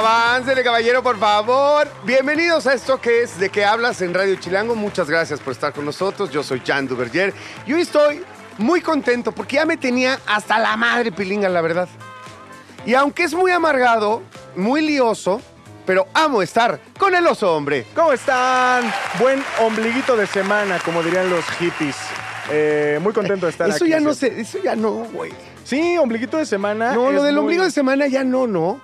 Aváncele, caballero, por favor. Bienvenidos a esto que es De qué hablas en Radio Chilango. Muchas gracias por estar con nosotros. Yo soy Jan Duverger y hoy estoy muy contento porque ya me tenía hasta la madre pilinga, la verdad. Y aunque es muy amargado, muy lioso, pero amo estar con el oso hombre. ¿Cómo están? Buen ombliguito de semana, como dirían los hippies. Eh, muy contento de estar Eso aquí. ya no sé, eso ya no, güey. Sí, ombliguito de semana. No, lo del muy- ombligo de semana ya no, ¿no?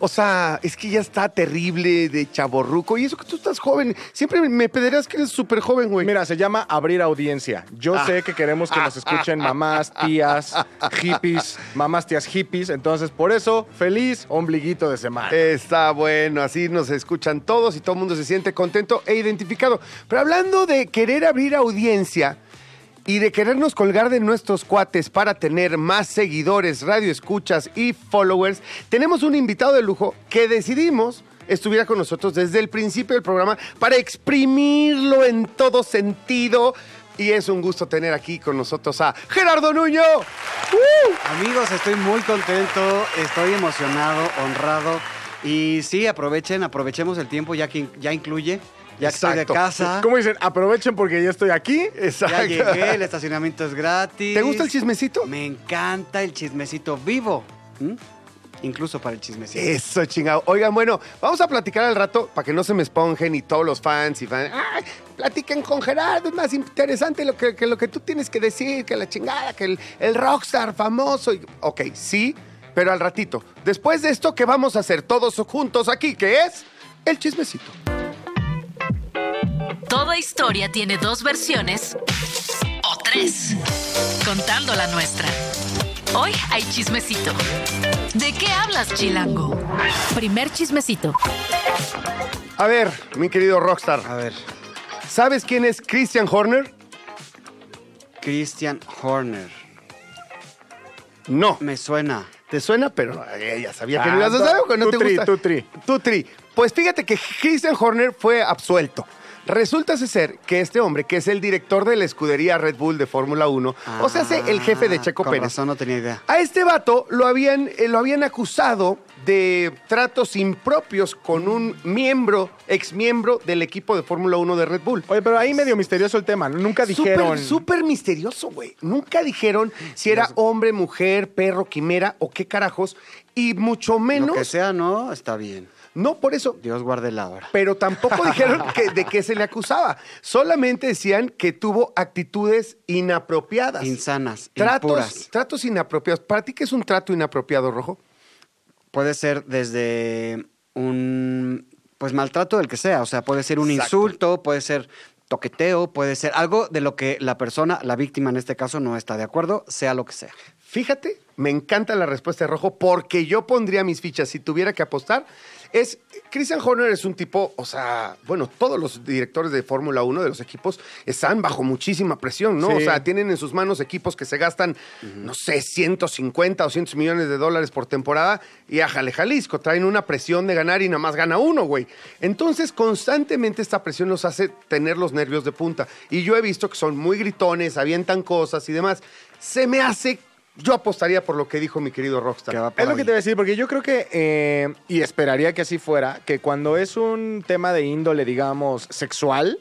O sea, es que ya está terrible de chaborruco. Y eso que tú estás joven. Siempre me pederás que eres súper joven, güey. Mira, se llama abrir audiencia. Yo Ah. sé que queremos que nos escuchen mamás, tías, hippies, mamás, tías, hippies. Entonces, por eso, feliz ombliguito de semana. Está bueno, así nos escuchan todos y todo el mundo se siente contento e identificado. Pero hablando de querer abrir audiencia y de querernos colgar de nuestros cuates para tener más seguidores, radioescuchas y followers, tenemos un invitado de lujo que decidimos estuviera con nosotros desde el principio del programa para exprimirlo en todo sentido. Y es un gusto tener aquí con nosotros a Gerardo Nuño. ¡Uh! Amigos, estoy muy contento, estoy emocionado, honrado. Y sí, aprovechen, aprovechemos el tiempo ya que ya incluye, ya estoy de Exacto. casa. ¿Cómo dicen? Aprovechen porque ya estoy aquí. Ya llegué, el estacionamiento es gratis. ¿Te gusta el chismecito? Me encanta el chismecito vivo. Incluso para el chismecito. Eso, chingado. Oigan, bueno, vamos a platicar al rato para que no se me esponjen y todos los fans y fans. ¡Ay! Platiquen con Gerardo, es más interesante lo que, que lo que tú tienes que decir, que la chingada, que el, el rockstar famoso. y- Ok, sí, pero al ratito. Después de esto, ¿qué vamos a hacer todos juntos aquí? Que es el chismecito. Toda historia tiene dos versiones o tres, contando la nuestra. Hoy hay chismecito. ¿De qué hablas, Chilango? Primer chismecito. A ver, mi querido rockstar, A ver, ¿sabes quién es Christian Horner? Christian Horner. No. Me suena. ¿Te suena? Pero eh, ya sabía que no ibas a saber no te tutri, gusta. tutri. Tutri. Pues fíjate que Christian Horner fue absuelto. Resulta ser que este hombre, que es el director de la escudería Red Bull de Fórmula 1, o sea, el jefe de Checo Ah, Con Pérez. razón, no tenía idea. A este vato lo habían, eh, lo habían acusado de tratos impropios con un miembro, ex miembro del equipo de Fórmula 1 de Red Bull. Oye, pero ahí medio misterioso el tema. Nunca dijeron. Súper, súper misterioso, güey. Nunca dijeron si era hombre, mujer, perro, quimera o qué carajos. Y mucho menos. Lo que sea, no, está bien. No, por eso. Dios guarde la hora. Pero tampoco dijeron que- de qué se le acusaba. Solamente decían que tuvo actitudes inapropiadas. Insanas, Tratos, impuras. tratos inapropiados. ¿Para ti qué es un trato inapropiado, Rojo? Puede ser desde un pues maltrato del que sea, o sea, puede ser un Exacto. insulto, puede ser toqueteo, puede ser algo de lo que la persona, la víctima en este caso, no está de acuerdo, sea lo que sea. Fíjate, me encanta la respuesta de Rojo porque yo pondría mis fichas si tuviera que apostar. Es, Christian Horner es un tipo, o sea, bueno, todos los directores de Fórmula 1 de los equipos están bajo muchísima presión, ¿no? Sí. O sea, tienen en sus manos equipos que se gastan, no sé, 150 o 200 millones de dólares por temporada y a Jale Jalisco traen una presión de ganar y nada más gana uno, güey. Entonces, constantemente esta presión los hace tener los nervios de punta. Y yo he visto que son muy gritones, avientan cosas y demás. Se me hace yo apostaría por lo que dijo mi querido Rockstar. Es lo que te voy a decir, porque yo creo que, eh, y esperaría que así fuera, que cuando es un tema de índole, digamos, sexual,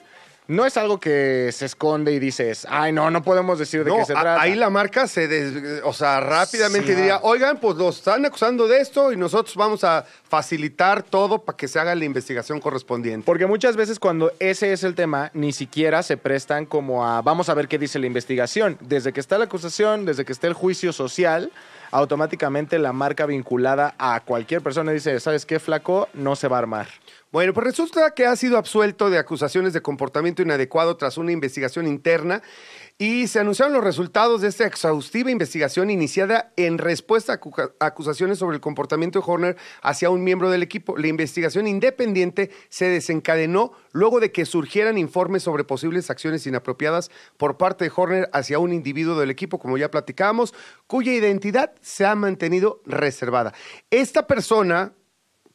no es algo que se esconde y dices, ay, no, no podemos decir de No, qué se a- trata. ahí la marca se, des- o sea, rápidamente Sí. diría, oigan, pues los están acusando de esto y nosotros vamos a facilitar todo para que se haga la investigación correspondiente. Porque muchas veces cuando ese es el tema, ni siquiera se prestan como a, vamos a ver qué dice la investigación. Desde que está la acusación, desde que está el juicio social, automáticamente la marca vinculada a cualquier persona dice, ¿sabes qué, flaco? No se va a armar. Bueno, pues resulta que ha sido absuelto de acusaciones de comportamiento inadecuado tras una investigación interna y se anunciaron los resultados de esta exhaustiva investigación iniciada en respuesta a acu- acusaciones sobre el comportamiento de Horner hacia un miembro del equipo. La investigación independiente se desencadenó luego de que surgieran informes sobre posibles acciones inapropiadas por parte de Horner hacia un individuo del equipo, como ya platicábamos, cuya identidad se ha mantenido reservada. Esta persona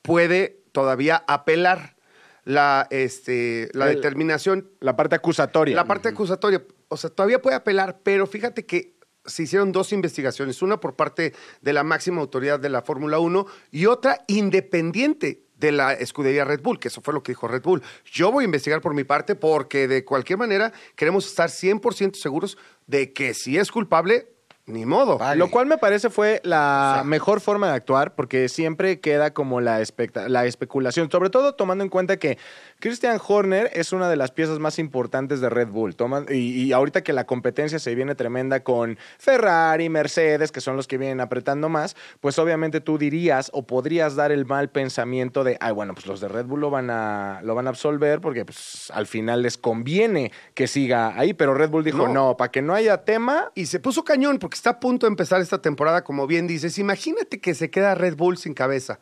puede todavía apelar la, este, la El- determinación La parte acusatoria. la parte acusatoria, o sea, todavía puede apelar, pero fíjate que se hicieron dos investigaciones, una por parte de la máxima autoridad de la Fórmula 1 y otra independiente de la escudería Red Bull, que eso fue lo que dijo Red Bull. Yo voy a investigar por mi parte porque de cualquier manera queremos estar 100% seguros de que si es culpable, ni modo. Lo cual me parece fue la O sea- mejor forma de actuar porque siempre queda como la, la especulación, sobre todo tomando en cuenta que Christian Horner es una de las piezas más importantes de Red Bull. Toman- y, y ahorita que la competencia se viene tremenda con Ferrari, Mercedes, que son los que vienen apretando más, pues obviamente tú dirías o podrías dar el mal pensamiento de, ay, bueno, pues los de Red Bull lo van a, lo van a absolver porque pues, al final les conviene que siga ahí, pero Red Bull dijo, No. no, para que no haya tema, Y se puso cañón porque está a punto de empezar esta temporada, como bien dices. Imagínate que se queda Red Bull sin cabeza.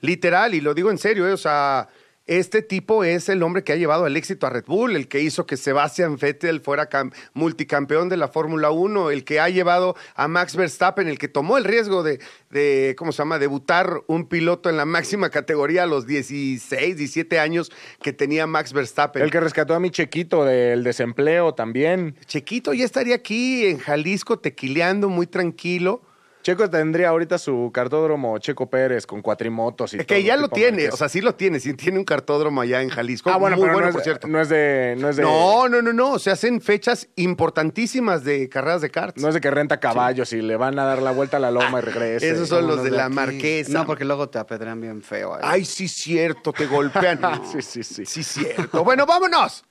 Literal, y lo digo en serio, ¿eh? o sea, este tipo es el hombre que ha llevado el éxito a Red Bull, el que hizo que Sebastian Vettel fuera cam- multicampeón de la Fórmula 1, el que ha llevado a Max Verstappen, el que tomó el riesgo de, de, ¿cómo se llama?, debutar un piloto en la máxima categoría a los 16, 17 años que tenía Max Verstappen. El que rescató a mi chequito del desempleo también. Chequito ya estaría aquí en Jalisco tequileando muy tranquilo. Checo tendría ahorita su cartódromo Checo Pérez con cuatrimotos y que todo ya lo tiene, o sea, sí lo tiene, sí tiene un cartódromo allá en Jalisco. ah, bueno, muy pero bueno, no, por es, cierto. no es de no es de No, no, no, no, se hacen fechas importantísimas de carreras de karts. no es de que renta caballos y le van a dar la vuelta a la loma y regrese. Esos son los de la aquí. marquesa. No, porque luego te apedrean bien feo. ahí. Ay, sí, cierto, te golpean. Sí, sí, sí. Sí, cierto. Bueno, vámonos.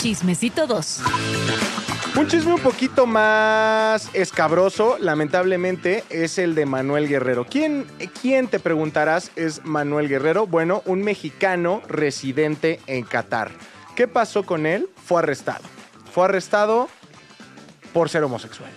Chismecito 2. Un chisme un poquito más escabroso, lamentablemente, es el de Manuel Guerrero. ¿Quién, ¿Quién, te preguntarás, es Manuel Guerrero? Bueno, un mexicano residente en Qatar. ¿Qué pasó con él? Fue arrestado. Fue arrestado por ser homosexual.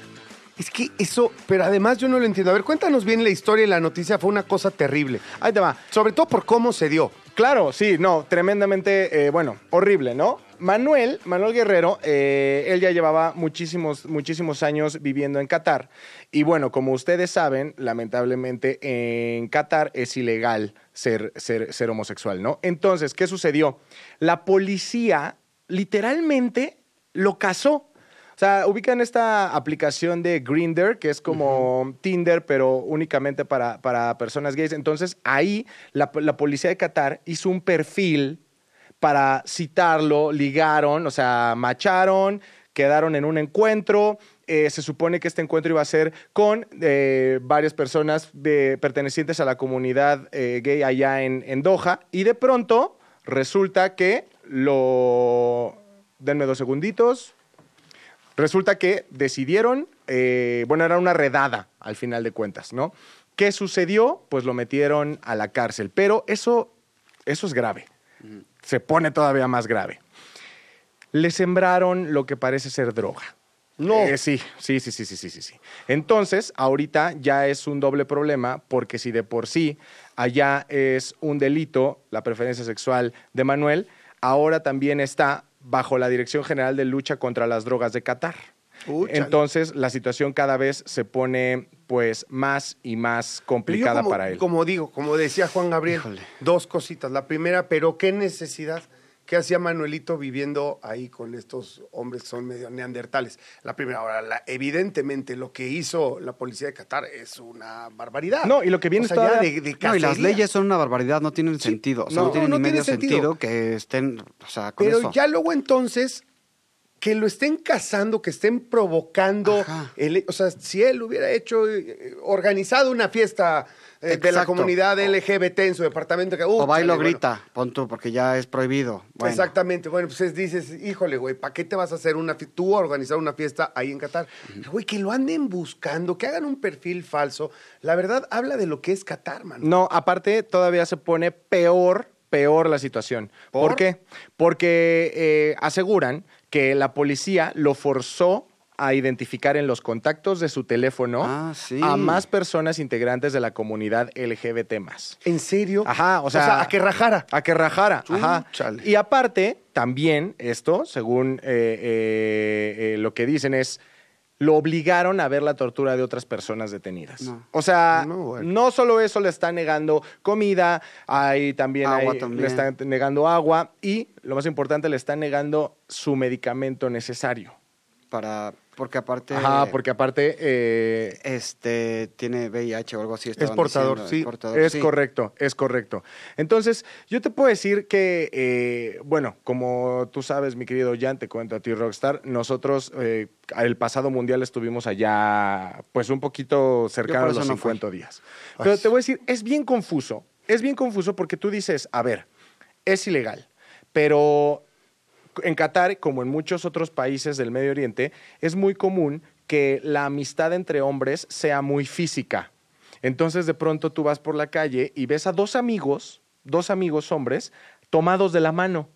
Es que eso, pero además yo no lo entiendo. A ver, cuéntanos bien la historia y la noticia. Fue una cosa terrible. Ahí te va. Sobre todo por cómo se dio. Claro, sí, no, tremendamente, eh, bueno, horrible, ¿no? Manuel, Manuel Guerrero, eh, él ya llevaba muchísimos, muchísimos años viviendo en Qatar. Y bueno, como ustedes saben, lamentablemente en Qatar es ilegal ser, ser, ser homosexual, ¿no? Entonces, ¿qué sucedió? La policía literalmente lo casó. O sea, ubican esta aplicación de Grinder, que es como Tinder, pero únicamente para, para personas gays. Entonces, ahí la, la policía de Qatar hizo un perfil para citarlo, ligaron, o sea, macharon, quedaron en un encuentro. Eh, se supone que este encuentro iba a ser con eh, varias personas de- pertenecientes a la comunidad eh, gay allá en, en Doha. Y de pronto resulta que lo... Denme dos segunditos. Resulta que decidieron, bueno, era una redada al final de cuentas, ¿no? ¿Qué sucedió? Pues lo metieron a la cárcel, pero eso, eso es grave se pone todavía más grave. Le sembraron lo que parece ser droga. No. Eh, sí, sí, sí, sí, sí, sí, sí. Entonces, ahorita ya es un doble problema porque si de por sí allá es un delito la preferencia sexual de Manuel, ahora también está bajo la Dirección General de Lucha contra las Drogas de Qatar. Entonces, la situación cada vez se pone pues más y más complicada como, para él. Como digo, como decía Juan Gabriel, Híjole. dos cositas. La primera, pero qué necesidad. ¿Qué hacía Manuelito viviendo ahí con estos hombres que son medio neandertales? La primera, ahora, la- evidentemente lo que hizo la policía de Qatar es una barbaridad. No, y lo que viene o sea, de, de No, y las leyes son una barbaridad, no tienen sentido. O sea, no, no, tienen no ni tiene medio sentido. sentido. que estén, o sea, con Pero eso. ya luego entonces que lo estén cazando, que estén provocando, el- o sea, si él hubiera hecho, eh, organizado una fiesta eh, de la comunidad LGBT en su departamento, que, o uh, bailo chale, bueno, grita, pon tú, porque ya es prohibido. Bueno, Exactamente. Bueno, pues es- dices, híjole, güey, ¿para qué te vas a hacer una fiesta? Tú a organizar una fiesta ahí en Qatar. Pero, Güey, que lo anden buscando, que hagan un perfil falso. La verdad, habla de lo que es Qatar, mano. No, aparte todavía se pone peor peor la situación. ¿Por, ¿Por? qué? Porque eh, aseguran que la policía lo forzó a identificar en los contactos de su teléfono Ah, sí. a más personas integrantes de la comunidad LGBT+. ¿En serio? Ajá, o sea, a que rajara. A que rajara, ajá. Y aparte, también esto, según eh, eh, eh, lo que dicen, es lo obligaron a ver la tortura de otras personas detenidas. No. O sea, No, solo eso le están negando comida, hay también, Agua hay- también. le están negando agua y, lo más importante, le están negando su medicamento necesario. Para, porque aparte. Ajá, porque aparte... eh, Este tiene VIH o algo así. estaban portador, diciendo, sí. es portador, Es sí. correcto, es correcto. Entonces, yo te puedo decir que, eh, bueno, como tú sabes, mi querido Jan, te cuento a ti, Rockstar, nosotros eh, el pasado mundial estuvimos allá, pues un poquito cercano a los no fui. 50 días. Pero te voy a decir, es bien confuso, es bien confuso porque tú dices, a ver, es ilegal, pero en Qatar, como en muchos otros países del Medio Oriente, es muy común que la amistad entre hombres sea muy física. Entonces, de pronto tú vas por la calle y ves a dos amigos, dos amigos hombres, tomados de la mano.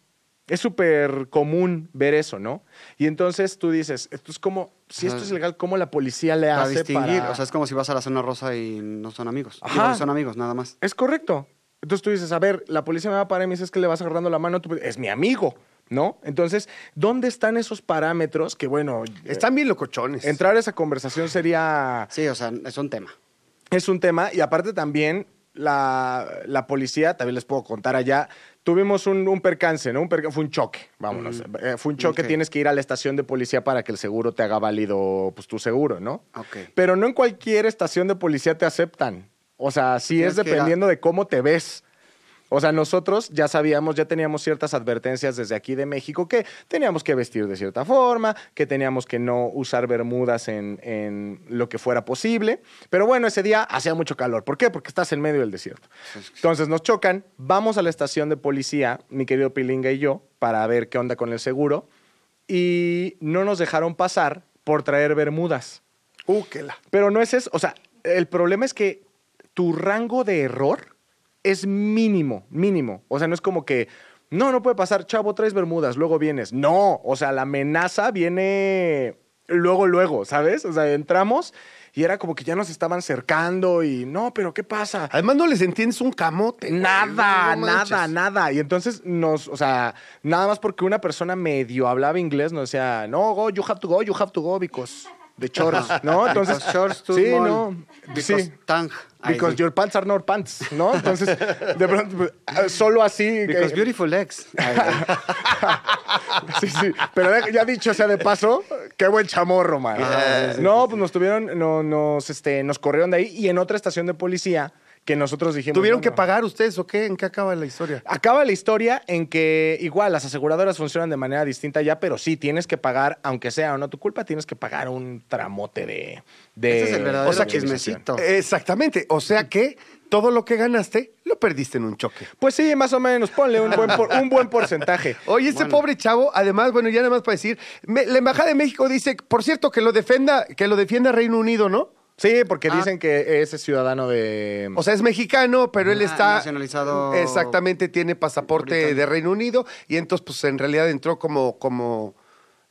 Es súper común ver eso, ¿no? Y entonces tú dices, esto es como, si esto es ilegal, ¿cómo la policía le Para hace distinguir. para...? O sea, es como si vas a la zona rosa y no son amigos. Ajá. Digo, son amigos, nada más. Es correcto. Entonces tú dices, a ver, la policía me va a parar y me dices que le vas agarrando la mano, tú- es mi amigo, ¿no? Entonces, ¿dónde están esos parámetros que, bueno, Están bien locochones. entrar a esa conversación sería, Sí, o sea, es un tema. es un tema y aparte también la, la policía, también les puedo contar allá, tuvimos un, un percance, ¿no? Un perca- fue un choque, vámonos. Eh, fue un choque, tienes que ir a la estación de policía para que el seguro te haga válido, pues tu seguro, ¿no? Ok. Pero no en cualquier estación de policía te aceptan. O sea, sí es a- dependiendo de cómo te ves. O sea, nosotros ya sabíamos, ya teníamos ciertas advertencias desde aquí de México que teníamos que vestir de cierta forma, que teníamos que no usar bermudas en, en lo que fuera posible. Pero bueno, ese día hacía mucho calor. ¿Por qué? Porque estás en medio del desierto. Entonces nos chocan, vamos a la estación de policía, mi querido Pilinga y yo, para ver qué onda con el seguro. Y no nos dejaron pasar por traer bermudas. Uh, que la- Pero no es eso. O sea, el problema es que tu rango de error es mínimo, mínimo. O sea, no es como que, no, no puede pasar, chavo, traes bermudas, luego vienes. No, o sea, la amenaza viene luego, luego, ¿sabes? O sea, entramos y era como que ya nos estaban cercando y, no, pero ¿qué pasa? Además, no les entiendes un camote. Nada, No nada, nada. Y entonces nos, o sea, nada más porque una persona medio hablaba inglés, nos decía, no, go, you have to go, you have to go, because de chorros, ¿no? Entonces, Because shorts too sí, small. no, Because sí. tang. Because your pants are not pants, ¿no? Entonces, de pronto, ah, solo así. Because que- beautiful legs. Sí, sí. Pero ya dicho sea de paso, qué buen chamorro, man. Sí, no, pues nos tuvieron, no, nos, este, nos corrieron de ahí y en otra estación de policía que nosotros dijimos. ¿Tuvieron que pagar ustedes o qué? ¿En qué acaba la historia? Acaba la historia en que igual las aseguradoras funcionan de manera distinta ya, pero sí tienes que pagar, aunque sea o no tu culpa, tienes que pagar un tramote de. de Ese es el verdadero o sea, chismecito. Exactamente. O sea que todo lo que ganaste lo perdiste en un choque. Pues sí, más o menos, ponle un buen, por- un buen porcentaje. Oye, este Bueno. pobre chavo, además, bueno, ya nada más para decir, me- la Embajada de México dice, por cierto, que lo defenda, que lo defienda Reino Unido, ¿no? Sí, porque Ah. dicen que ese ciudadano de. O sea, es mexicano, pero él está nacionalizado Exactamente, tiene pasaporte británico. de Reino Unido y entonces, pues, en realidad entró como, como,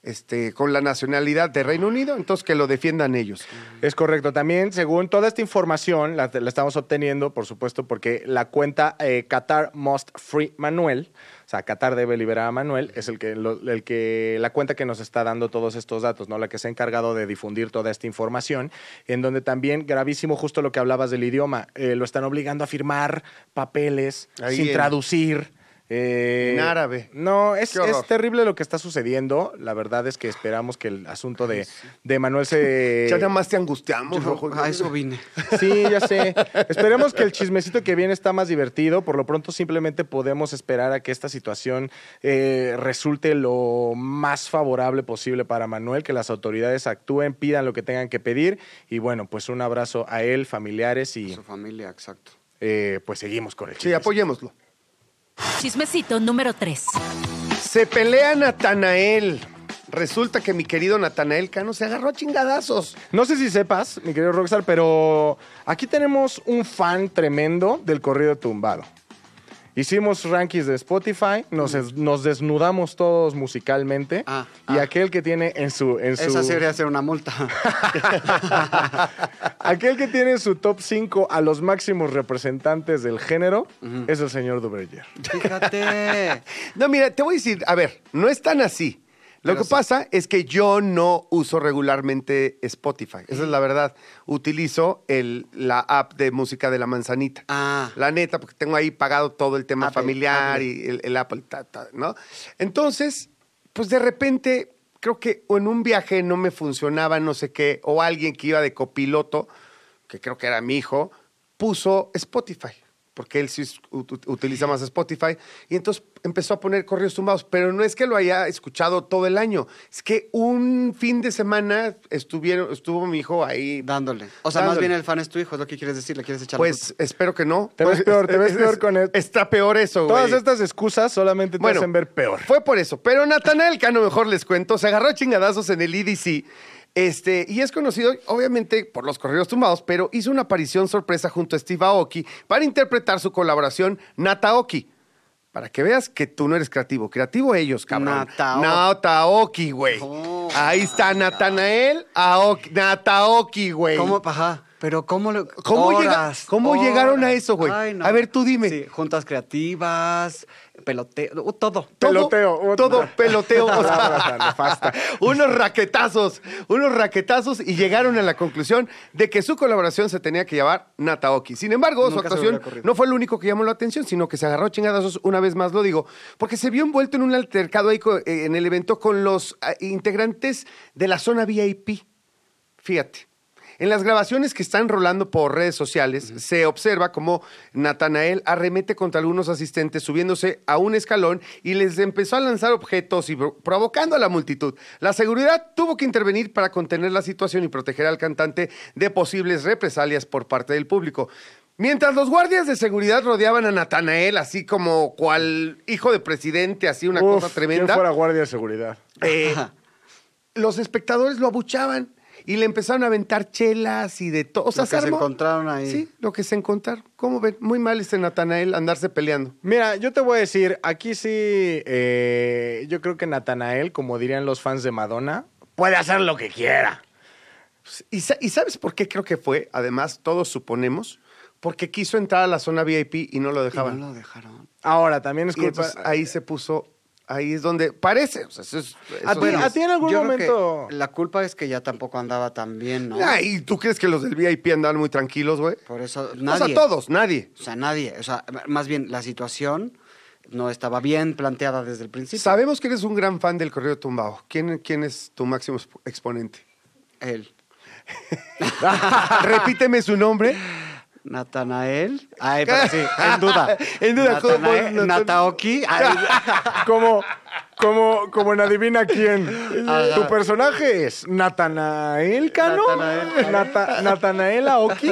este, con la nacionalidad de Reino Unido, entonces que lo defiendan ellos. Es correcto. También, según toda esta información, la, la estamos obteniendo, por supuesto, porque la cuenta eh, Qatar Must Free Manuel, sea, Qatar debe liberar a Manuel, es el que, lo- el que, la cuenta que nos está dando todos estos datos, ¿no? La que se ha encargado de difundir toda esta información, en donde también, gravísimo, justo lo que hablabas del idioma, eh, lo están obligando a firmar papeles Ahí sin en- traducir. Eh, En árabe. No, es, es terrible lo que está sucediendo. La verdad es que esperamos que el asunto de, de Manuel se... ya nada más te angustiamos, Rojo. a eso vine. Sí, ya sé. Esperemos que el chismecito que viene está más divertido. Por lo pronto, simplemente podemos esperar a que esta situación eh, resulte lo más favorable posible para Manuel, que las autoridades actúen, pidan lo que tengan que pedir. Y bueno, pues un abrazo a él, familiares y Su familia, exacto. eh, pues seguimos con el Sí, chismecito. apoyémoslo. Chismecito número 3. Se pelea Natanael. Resulta que mi querido Natanael Cano se agarró a chingadazos. No sé si sepas, mi querido Rockstar, pero aquí tenemos un fan tremendo del corrido tumbado. Hicimos rankings de Spotify, nos, es- nos desnudamos todos musicalmente. Ah, y ah. aquel que tiene en su. En su Esa sí debería ser una multa. aquel que tiene en su top 5 a los máximos representantes del género es el señor Duverger. Fíjate. No, mira, te voy a decir, a ver, no es tan así. Lo Pero que sí. pasa es que yo no uso regularmente Spotify. Esa es la verdad. Utilizo el, la app de música de la manzanita. Ah. La neta, porque tengo ahí pagado todo el tema Apple, familiar Apple. y el, el Apple, ta, ta, ¿no? Entonces, pues de repente, creo que o en un viaje no me funcionaba no sé qué, o alguien que iba de copiloto, que creo que era mi hijo, puso Spotify, porque él sí utiliza más Spotify, y entonces empezó a poner correos tumbados, pero no es que lo haya escuchado todo el año, es que un fin de semana estuvieron, estuvo mi hijo ahí. Dándole. O sea, más bien el fan es tu hijo, es lo que quieres decir, le quieres echar Pues espero que no. Te ves peor, te ves peor con él. Está peor eso, güey. Todas estas excusas solamente te Bueno, hacen ver peor. Fue por eso. Pero Natanael Cano, mejor les cuento, se agarró a chingadazos en el EDC. Este, y es conocido, obviamente, por los correos tumbados, pero hizo una aparición sorpresa junto a Steve Aoki para interpretar su colaboración Nataoki. Para que veas que tú no eres creativo. Creativo ellos, cabrón. Nataoki. Nataoki, güey. Oh. Ahí está Natanael Aoki. Nataoki, güey. ¿Cómo? Ajá. Pero ¿cómo lo- ¿Cómo llega- horas, cómo llegaron a eso, güey? Ay, no. A ver, tú dime. Sí, juntas creativas, peloteo, uh, todo. Todo- Peloteo. Todo peloteo. o sea, Palabra nefasta. unos raquetazos, unos raquetazos y llegaron a la conclusión de que su colaboración se tenía que llamar Nataoki. Sin embargo, su Nunca actuación no fue lo único que llamó la atención, sino que se agarró a chingadazos una vez más, lo digo, porque se vio envuelto en un altercado ahí eh, en el evento con los ah, integrantes de la zona VIP. Fíjate. En las grabaciones que están rolando por redes sociales, se observa cómo Natanael arremete contra algunos asistentes subiéndose a un escalón y les empezó a lanzar objetos y pro- provocando a la multitud. La seguridad tuvo que intervenir para contener la situación y proteger al cantante de posibles represalias por parte del público. Mientras los guardias de seguridad rodeaban a Natanael, así como cual hijo de presidente, así una Uf, cosa ¿quién tremenda. fuera guardia de seguridad? Eh, los espectadores lo abuchaban y le empezaron a aventar chelas y de todo. O sea, Lo que se armó- encontraron ahí. Sí, lo que se encontraron. ¿Cómo ven? Muy mal este Natanael andarse peleando. Mira, yo te voy a decir, aquí sí, eh, yo creo que Natanael, como dirían los fans de Madonna, puede hacer lo que quiera. ¿Y, sa- y sabes por qué creo que fue? Además, todos suponemos, porque quiso entrar a la zona VIP y no lo Y dejaban. no lo dejaron. Ahora, también es Y culpa... entonces ahí se puso, ahí es donde parece. O sea, eso es- A ti- es- a ti en algún Yo creo momento... que la culpa es que ya tampoco andaba tan bien, ¿no? Ay, ¿tú crees que los del VIP andaban muy tranquilos, güey? Por eso O nadie. sea, todos, nadie. O sea, nadie. O sea, más bien la situación no estaba bien planteada desde el principio. Sabemos que eres un gran fan del Correo Tumbado. ¿Quién, quién es tu máximo exp- exponente? Él. Repíteme su nombre. Natanael. Ay, pero sí, en duda. En duda. Natanael- Natan- Nataoki. Ay, como, como, como en Adivina quién. Ajá. Tu personaje es Natanael Cano. Natanael. Nata- Natanael Aoki.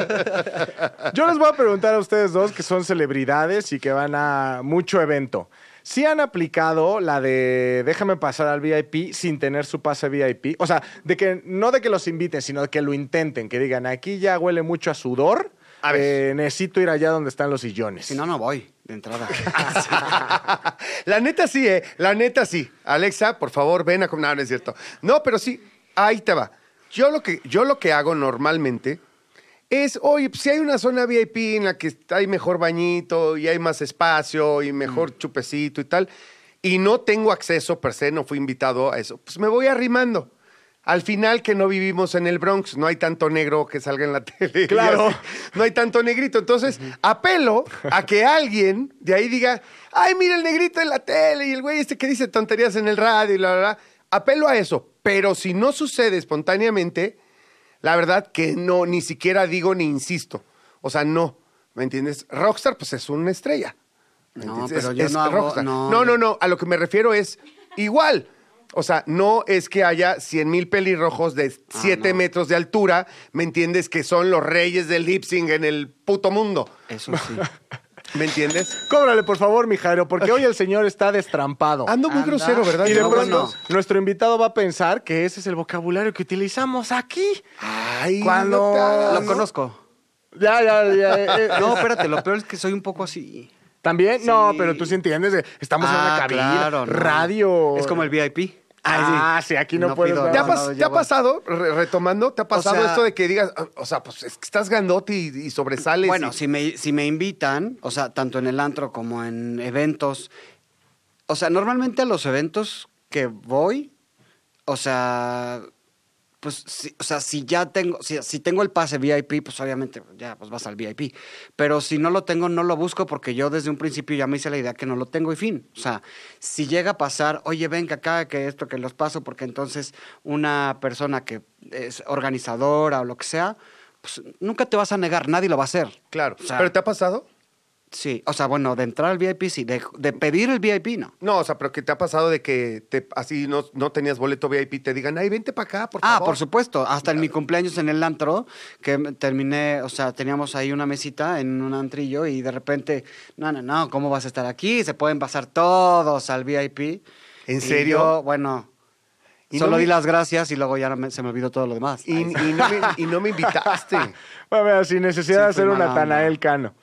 Yo les voy a preguntar a ustedes dos que son celebridades y que van a mucho evento. Si han aplicado la de déjame pasar al VIP sin tener su pase VIP? O sea, de que no de que los inviten, sino de que lo intenten, que digan, aquí ya huele mucho a sudor. A ver. eh, necesito ir allá donde están los sillones. si no, no voy de entrada. La neta sí, ¿eh? La neta sí. Alexa, por favor, ven a... No, no es cierto. No, pero sí, ahí te va. Yo lo que, yo lo que hago normalmente es, oye, pues, si hay una zona VIP en la que hay mejor bañito y hay más espacio y mejor chupecito y tal, y no tengo acceso per se, no fui invitado a eso, pues me voy arrimando. Al final que no vivimos en el Bronx, no hay tanto negro que salga en la tele. Claro. No hay tanto negrito. Entonces, apelo a que alguien de ahí diga, ay, mira el negrito en la tele y el güey este que dice tonterías en el radio y la verdad. Apelo a eso. Pero si no sucede espontáneamente, la verdad que no, ni siquiera digo ni insisto. O sea, no. ¿Me entiendes? Rockstar, pues es una estrella. ¿me No, entiendes? pero Es- yo es no hago- no, no, no, yo- no. A lo que me refiero es igual. O sea, no es que haya 100 mil pelirrojos de 7 Ah, no. metros de altura, ¿me entiendes? Que son los reyes del lip sync en el puto mundo. Eso sí. ¿Me entiendes? Cóbrale, por favor, mi Jairo, porque hoy el señor está destrampado. Ando muy Anda. grosero, ¿verdad? Y de No, pronto, bueno. nuestro invitado va a pensar que ese es el vocabulario que utilizamos aquí. Ay, Cuando- no te hagas, Lo ¿no? conozco. Ya, ya, ya. eh, eh, No, espérate, lo peor es que soy un poco así. ¿También? Sí. No, pero tú sí entiendes. de, Estamos en una Ah, cabina, claro, no. radio. Es como el VIP. Ah, sí, aquí no, No dar. ¿Te ha, No, pas- no, te ya ha voy. pasado, re- retomando, te ha pasado sea- esto de que digas, ah, o sea, pues es que estás grandote y, y sobresales? Bueno, y- si me, si me invitan, o sea, tanto en el antro como en eventos, o sea, normalmente a los eventos que voy, o sea, pues, si, o sea, si ya tengo, si, si tengo el pase VIP, pues obviamente ya, pues vas al VIP. Pero si no lo tengo, no lo busco porque yo desde un principio ya me hice la idea que no lo tengo y fin. O sea, si llega a pasar, oye, venga acá, que esto, que los paso, porque entonces una persona que es organizadora o lo que sea, pues nunca te vas a negar, nadie lo va a hacer. Claro. O sea, ¿Pero te ha pasado? Sí, o sea, bueno, de entrar al VIP sí, de, de pedir el VIP no. No, o sea, pero que te ha pasado de que te, así no, no tenías boleto VIP, te digan, ay, vente para acá, por ah, favor. por supuesto, hasta en mi cumpleaños en el antro, que terminé, o sea, teníamos ahí una mesita en un antrillo y de repente, no, no, no, ¿cómo vas a estar aquí? Se pueden pasar todos al VIP. ¿En Y serio? yo, bueno, Y solo no di las gracias y luego ya me- se me olvidó todo lo demás. Y, y no me, y no me invitaste. Bueno, mira, sin necesidad Sí, de hacer fui un mala onda. Natanael Cano.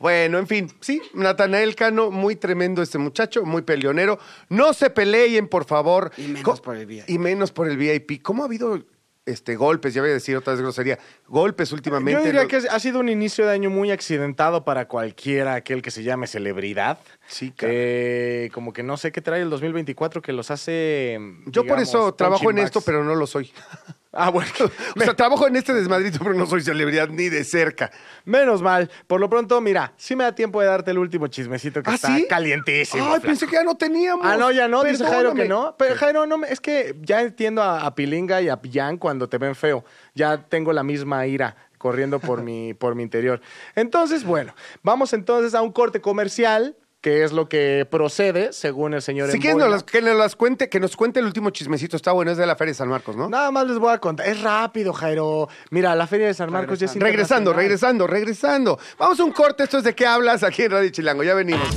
Bueno, en fin, sí, Natanael Cano, muy tremendo este muchacho, muy peleonero. No se peleen, por favor. Y menos por el VIP. Y menos por el VIP. ¿Cómo ha habido este golpes? Ya voy a decir otra vez grosería. Golpes últimamente. Yo diría Lo- que ha sido un inicio de año muy accidentado para cualquiera, aquel que se llame celebridad. Sí, claro. Eh, como que no sé qué trae el 2024 que los hace. Yo por eso trabajo en esto, pero no lo soy. Ah, bueno. O sea, trabajo en este desmadrito, pero no soy celebridad ni de cerca. Menos mal. Por lo pronto, mira, sí me da tiempo de darte el último chismecito que ¿Ah, está sí? calientísimo. Ay, flaco. pensé que ya no teníamos. Ah, no, ya no, dice Jairo que Perdóname. no. Pero Jairo, no me- es que ya entiendo a, a Pilinga y a Pillán cuando te ven feo. Ya tengo la misma ira corriendo por mi, por mi interior. Entonces, bueno, vamos entonces a un corte comercial, que es lo que procede, según el señor Si quieres, Emboina. nos las- que, nos las cuente, que nos cuente el último chismecito. Está bueno, es de la Feria de San Marcos, ¿no? Nada más les voy a contar. Es rápido, Jairo. Mira, la Feria de San Marcos ya es Regresando, internacional. regresando, regresando. Vamos a un corte. Esto es de qué hablas aquí en Radio Chilango. Ya venimos.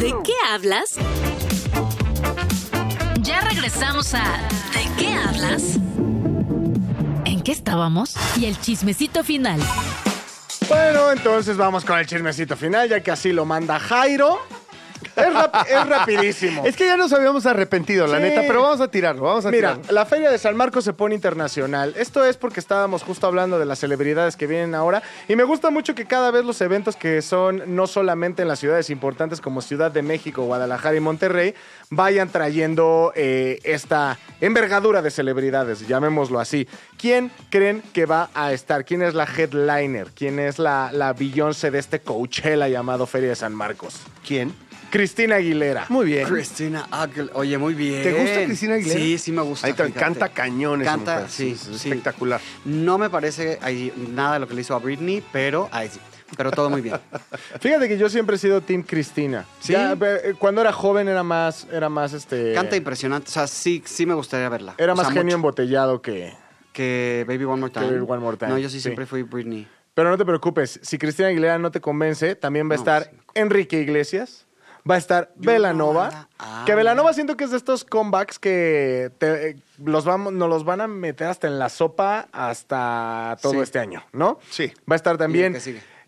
¿De qué hablas? Ya regresamos a ¿De qué hablas? ¿En qué estábamos? Y el chismecito final. Bueno, entonces vamos con el chismecito final, ya que así lo manda Jairo. Es, rap- es rapidísimo. Es que ya nos habíamos arrepentido, la Sí. neta, pero vamos a tirarlo, vamos a Mira, tirarlo. la Feria de San Marcos se pone internacional. Esto es porque estábamos justo hablando de las celebridades que vienen ahora. Y me gusta mucho que cada vez los eventos que son no solamente en las ciudades importantes como Ciudad de México, Guadalajara y Monterrey, vayan trayendo eh, esta envergadura de celebridades, llamémoslo así. ¿Quién creen que va a estar? ¿Quién es la headliner? ¿Quién es la, la Beyoncé de este Coachella llamado Feria de San Marcos? ¿Quién? Cristina Aguilera. Muy bien. Cristina Aguilera. Oye, muy bien. ¿Te gusta Cristina Aguilera? Sí, sí me gusta. Ahí te canta cañón esa Canta, mujer. sí, Es sí. espectacular. No me parece ahí, nada de lo que le hizo a Britney, pero, ay, sí, pero todo muy bien. Fíjate que yo siempre he sido Team Cristina. ¿Sí? Ya, eh, cuando era joven era más, era más este. Canta impresionante. O sea, sí, sí me gustaría verla. Era O más sea, genio mucho. embotellado que. que Baby One More Time. Baby One More Time, No, yo sí, sí. siempre fui Britney. Pero no te preocupes, si Cristina Aguilera no te convence, también va a No, estar sí Enrique Iglesias. Va a estar Velanova. Ah. que Velanova siento que es de estos comebacks que te- eh, los vamos, nos los van a meter hasta en la sopa hasta todo Sí. este año, ¿no? Sí. Va a estar también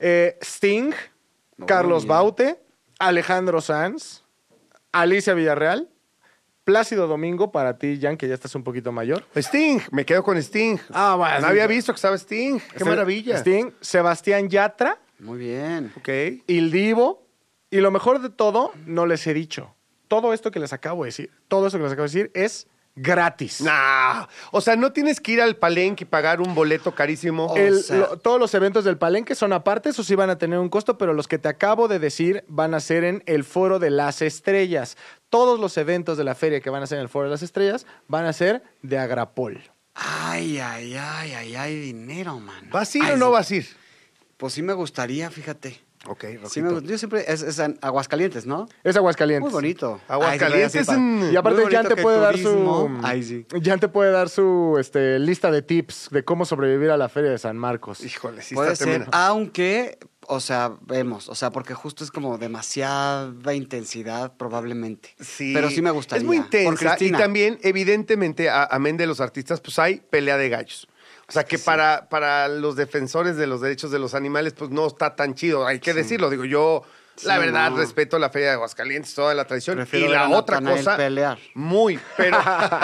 eh, Sting, Carlos. Baute, Alejandro Sanz, Alicia Villarreal, Plácido Domingo para ti, Jan, que ya estás un poquito mayor. Sting, me quedo con Sting. Ah, bueno, No había visto que estaba Sting. Qué Este- maravilla. Sting, Sebastián Yatra, Muy bien. Ok. Il Divo, y lo mejor de todo, no les he dicho. Todo esto que les acabo de decir, todo esto que les acabo de decir es gratis. Nah. O sea, no tienes que ir al palenque y pagar un boleto carísimo. El- O sea- lo- todos los eventos del palenque son aparte, esos sí van a tener un costo, pero los que te acabo de decir van a ser en el Foro de las Estrellas. Todos los eventos de la feria que van a ser en el Foro de las Estrellas van a ser de Agrapol. Ay, ay, ay, ay, ay, dinero, man. ¿Vas a ir Ay, o no sí. vas a ir? Pues sí me gustaría, fíjate. Ok, Sí me gu- yo siempre, es, es en Aguascalientes, ¿no? Es Aguascalientes. Muy bonito. Aguascalientes Ay, en- Y aparte Jan te puede dar su Ay, sí. Jan te puede dar su este, lista de tips de cómo sobrevivir a la feria de San Marcos. Híjole, sí Puede está ser, tremendo. aunque, o sea, vemos, o sea, porque justo es como demasiada intensidad probablemente. Sí. Pero sí me gustaría. Es muy intensa y también, evidentemente, a- amén de los artistas, pues hay pelea de gallos. O sea, que para, para los defensores de los derechos de los animales, pues no está tan chido. Hay que decirlo. Digo, yo la verdad, no. respeto la Feria de Aguascalientes, toda la tradición. Prefiero y la otra cosa, pelear. muy, pero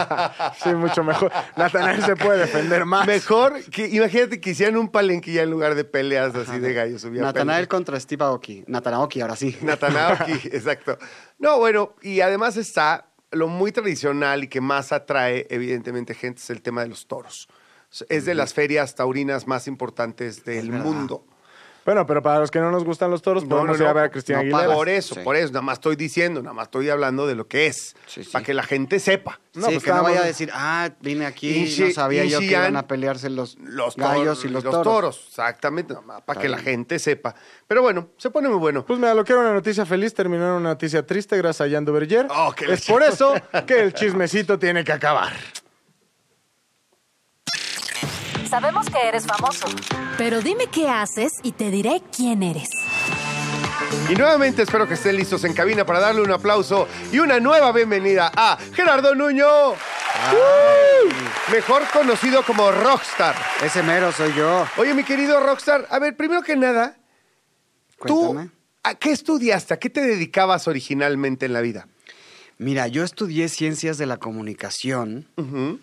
Sí, mucho mejor. Natanael se puede defender más. mejor que, imagínate que hicieran un palenque ya en lugar de peleas así de gallos. Natanael contra Steve Aoki. Natanaoki, ahora sí. Natanaoki, exacto. No, bueno, y además está lo muy tradicional y que más atrae, evidentemente, gente, es el tema de los toros. Es de las ferias taurinas más importantes del mundo. Bueno, pero para los que no nos gustan los toros, No, podemos no, ir a no. ver a Cristina No Aguilera. Por eso, Sí. por eso, nada más estoy diciendo, nada más estoy hablando de lo que es, Sí, sí. para que la gente sepa. No, sí, pues que no vaya a decir, ah, vine aquí, Y no sabía y yo que iban a pelearse los, Los gallos y los, toros. exactamente, nada más para Está que la gente sepa. Pero bueno, se pone muy bueno. Pues mira, lo que era una noticia feliz terminó en una noticia triste gracias a Jan Duverger. Oh, es por eso que el chismecito tiene que acabar. Sabemos que eres famoso. Pero dime qué haces y te diré quién eres. Y nuevamente espero que estén listos en cabina para darle un aplauso y una nueva bienvenida a Gerardo Nuño. ¡Uh! Mejor conocido como Rockstar. Ese mero soy yo. Oye, mi querido Rockstar, a ver, primero que nada, Cuéntame. ¿tú a qué estudiaste? ¿A qué te dedicabas originalmente en la vida? Mira, yo estudié ciencias de la comunicación. Ujú.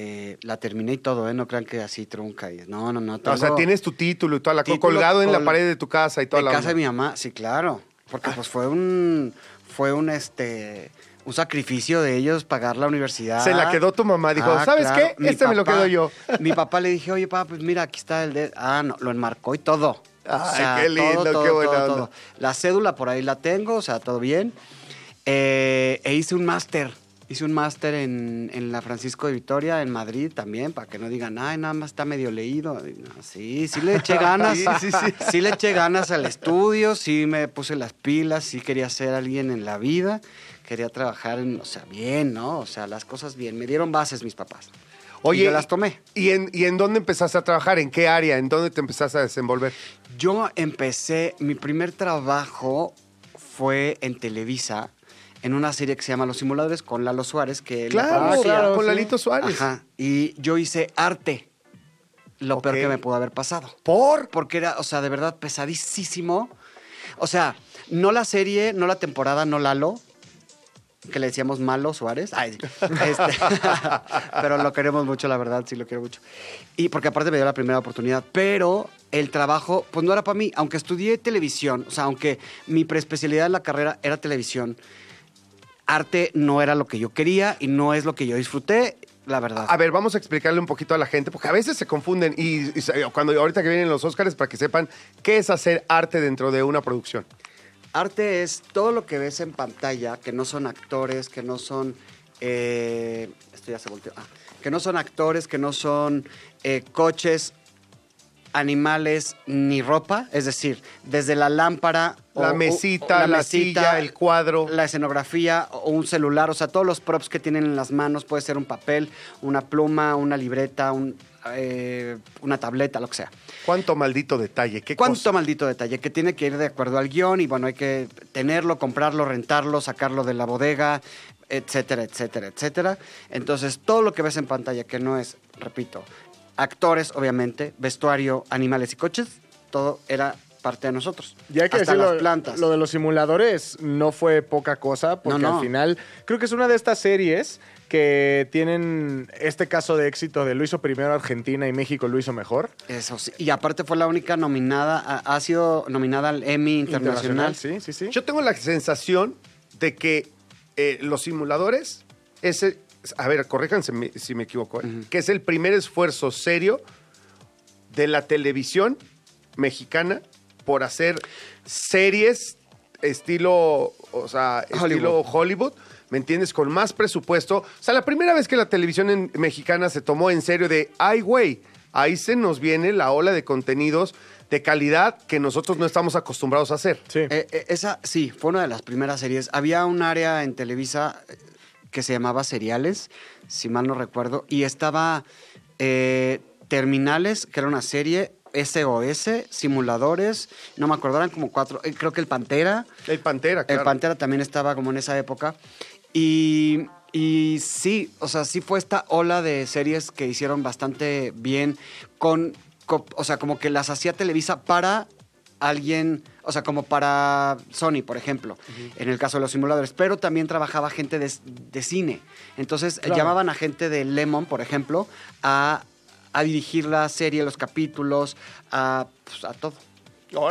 Eh, la terminé y todo, ¿eh? No crean que así trunca. y- No, no, no. O sea, tienes tu título y toda la cosa colgado en la pared de tu casa y toda de la casa de mi mamá, sí, claro. Porque pues fue un fue un este un sacrificio de ellos pagar la universidad. Se la quedó tu mamá, dijo, ¿sabes qué? Este me lo quedo yo. Mi papá le dije, oye, papá, pues mira, aquí está el de... Ah, no, lo enmarcó y todo. Ay, qué lindo, qué buena onda. La cédula por ahí la tengo, o sea, todo bien. Eh, e hice un máster. Hice un máster en, en la Francisco de Vitoria, en Madrid también, para que no digan, ay, nada más está medio leído. No, sí, sí le eché ganas. Sí, sí, sí. Sí le eché ganas al estudio, sí me puse las pilas, sí quería ser alguien en la vida, quería trabajar, en, o sea, bien, ¿no? O sea, las cosas bien. Me dieron bases mis papás. Oye, y yo las tomé. ¿y en, ¿y en dónde empezaste a trabajar? ¿En qué área? ¿En dónde te empezaste a desenvolver? Yo empecé, mi primer trabajo fue en Televisa, en una serie que se llama Los Simuladores con Lalo Suárez, que él la Claro, claro, con sí. Lalito Suárez. Ajá. Y yo hice arte. Lo peor que me pudo haber pasado. ¿Por? Porque era, o sea, de verdad pesadísimo. O sea, no la serie, no la temporada, no Lalo, que le decíamos malo Suárez. Ay, sí. Este, pero lo queremos mucho, la verdad, sí lo quiero mucho. Y porque aparte me dio la primera oportunidad, pero el trabajo, pues no era para mí. Aunque estudié televisión, o sea, aunque mi preespecialidad en la carrera era televisión, arte no era lo que yo quería y no es lo que yo disfruté, la verdad. A ver, vamos a explicarle un poquito a la gente, porque a veces se confunden y, cuando ahorita que vienen los Óscares, para que sepan qué es hacer arte dentro de una producción. Arte es todo lo que ves en pantalla, que no son actores, que no son... eh, esto ya se volteó. Ah, que no son actores, que no son eh, coches, animales ni ropa. Es decir, desde la lámpara... La mesita, la silla, el cuadro. La escenografía o un celular. O sea, todos los props que tienen en las manos. Puede ser un papel, una pluma, una libreta, un, eh, una tableta, lo que sea. ¿Cuánto maldito detalle? ¿Qué ¿Cuánto cosa? maldito detalle? Que tiene que ir de acuerdo al guion y bueno, hay que tenerlo, comprarlo, rentarlo, sacarlo de la bodega, etcétera, etcétera, etcétera. Entonces, todo lo que ves en pantalla que no es, repito, actores, obviamente, vestuario, animales y coches, todo era parte de nosotros. Y hay que Hasta decirlo, las plantas. lo de los simuladores no fue poca cosa, porque No, no. al final creo que es una de estas series que tienen este caso de éxito de lo hizo primero Argentina y México lo hizo mejor. Eso sí. Y aparte fue la única nominada, ha, ha sido nominada al Emmy Internacional. Sí, sí, sí. Yo tengo la sensación de que eh, los simuladores, ese, a ver, corríjanse mi- si me equivoco, ¿eh? que es el primer esfuerzo serio de la televisión mexicana por hacer series estilo, o sea, estilo Hollywood. ¿Me entiendes? Con más presupuesto. O sea, la primera vez que la televisión en- mexicana se tomó en serio de, ay, güey, ahí se nos viene la ola de contenidos de calidad que nosotros no estamos acostumbrados a hacer. Sí. Eh, eh, esa, sí, fue una de las primeras series. Había un área en Televisa eh, que se llamaba Seriales, si mal no recuerdo, y estaba eh, Terminales, que era una serie, SOS, Simuladores, no me acuerdo, eran como cuatro, eh, creo que el Pantera. El Pantera, claro. El Pantera también estaba como en esa época. Y, y sí, o sea, sí fue esta ola de series que hicieron bastante bien con, co- o sea, como que las hacía Televisa para alguien, O sea, como para Sony, por ejemplo, en el caso de los simuladores. Pero también trabajaba gente de, de cine. Entonces, Claro. llamaban a gente de Lemon, por ejemplo, a, a dirigir la serie, los capítulos, a, pues, a todo.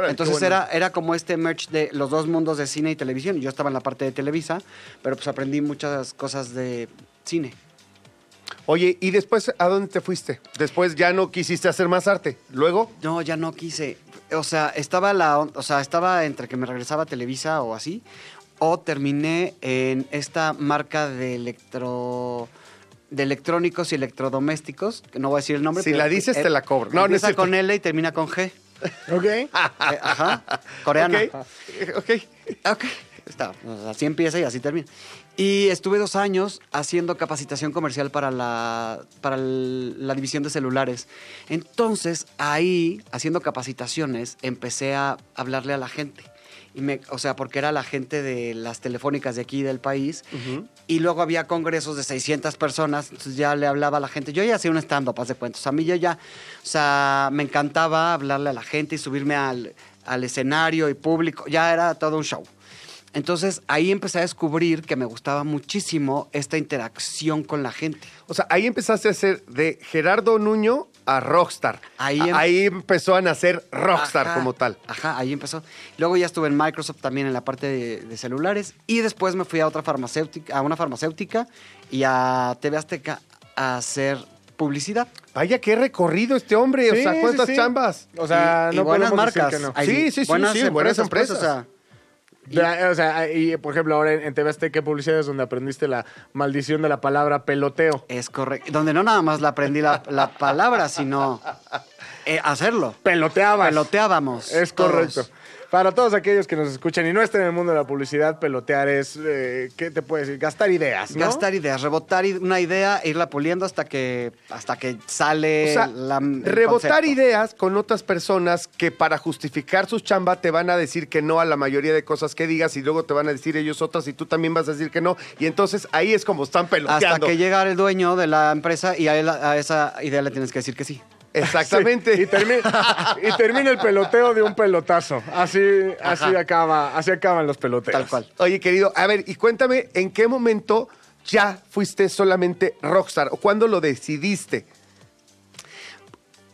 Entonces bueno. era, era como este merch de los dos mundos de cine y televisión. Yo estaba en la parte de Televisa, pero pues aprendí muchas cosas de cine. Oye, ¿y después a dónde te fuiste? Después ya no quisiste hacer más arte. Luego, No, ya no quise. O sea, estaba la, o sea, estaba entre que me regresaba a Televisa o así, o terminé en esta marca de electro de electrónicos y electrodomésticos, que no voy a decir el nombre. Si pero- la dices, eh, te la cobro. No, empieza con L y termina con G. ¿Ok? Eh, ajá. Coreana. ok, ok. Ok. Está, así empieza y así termina. Y estuve dos años haciendo capacitación comercial para la, para el- la división de celulares. Entonces, ahí, haciendo capacitaciones, empecé a hablarle a la gente. Y me, o sea, porque era la gente de las telefónicas de aquí del país. Y luego había congresos de 600 personas. Entonces ya le hablaba a la gente. Yo ya hacía un stand-up, de cuentos. A mí yo ya, o sea, me encantaba hablarle a la gente y subirme al, al escenario y público. Ya era todo un show. Entonces ahí empecé a descubrir que me gustaba muchísimo esta interacción con la gente. O sea, ahí empezaste a hacer de Gerardo Nuño a Rockstar. Ahí em- ahí empezó a nacer Rockstar Ajá, como tal. Ajá, ahí empezó. Luego ya estuve en Microsoft también en la parte de, de celulares y después me fui a otra farmacéutica, a una farmacéutica y a TV Azteca a hacer publicidad. Vaya, qué recorrido este hombre. Sí, o sea, sí, ¿cuántas sí. chambas? O sea, y, no y buenas marcas. que no. Sí, sí, sí, sí, buenas pues, empresas. o sea, De- o sea, y por ejemplo, ahora en, en TV Azteca Publicidad es donde aprendiste la maldición de la palabra peloteo. es correcto. Donde no nada más la aprendí la, la palabra, sino eh, hacerlo. Peloteabas. Peloteábamos. Es todos. Para todos aquellos que nos escuchan y no estén en el mundo de la publicidad, pelotear es, eh, ¿qué te puedes decir? Gastar ideas, ¿no? Gastar ideas, rebotar una idea, e irla puliendo hasta que, hasta que O sale sea, la, rebotar concepto. ideas con otras personas que para justificar sus chamba te van a decir que no a la mayoría de cosas que digas y luego te van a decir ellos otras y tú también vas a decir que no. Y entonces ahí es como están peloteando. Hasta que llega el dueño de la empresa y a, él- a esa idea le tienes que decir que sí. Exactamente. Sí, y, termina, y termina el peloteo de un pelotazo. Así, así, acaba, así acaban los peloteos. Tal cual. Oye, querido, a ver, y cuéntame, ¿en qué momento ya fuiste solamente rockstar? ¿O cuándo lo decidiste?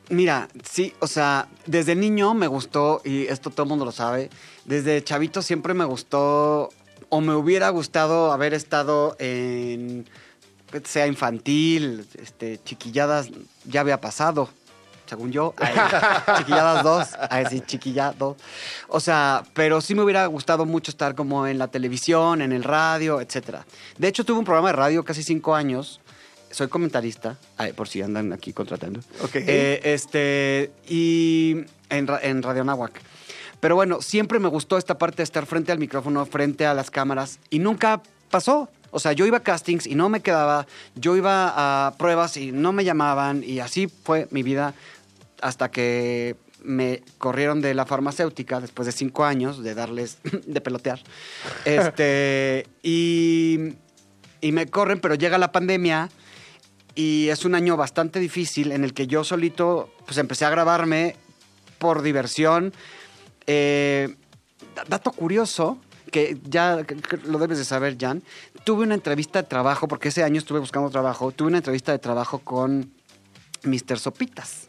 Mira, sí, o sea, desde niño me gustó, y esto todo el mundo lo sabe, desde chavito siempre me gustó, o me hubiera gustado haber estado en, pues, sea infantil, este, chiquilladas, ya había pasado, según yo, Ay, chiquilladas dos, ay, sí, chiquilla dos. O sea, pero sí me hubiera gustado mucho estar como en la televisión, en el radio, etcétera. De hecho, tuve un programa de radio casi cinco años, soy comentarista, ay, por si andan aquí contratando. Ok. Eh, este, y en, en Radio Nahuac. Pero bueno, siempre me gustó esta parte de estar frente al micrófono, frente a las cámaras, y nunca pasó. O sea, yo iba a castings y no me quedaba, yo iba a pruebas y no me llamaban, y así fue mi vida hasta que me corrieron de la farmacéutica después de cinco años de darles, de pelotear. Este, y, y me corren, pero llega la pandemia y es un año bastante difícil en el que yo solito pues empecé a grabarme por diversión. Eh, da- dato curioso, que ya lo debes de saber, Jan. Tuve una entrevista de trabajo, porque ese año estuve buscando trabajo. Tuve una entrevista de trabajo con Mr. Sopitas.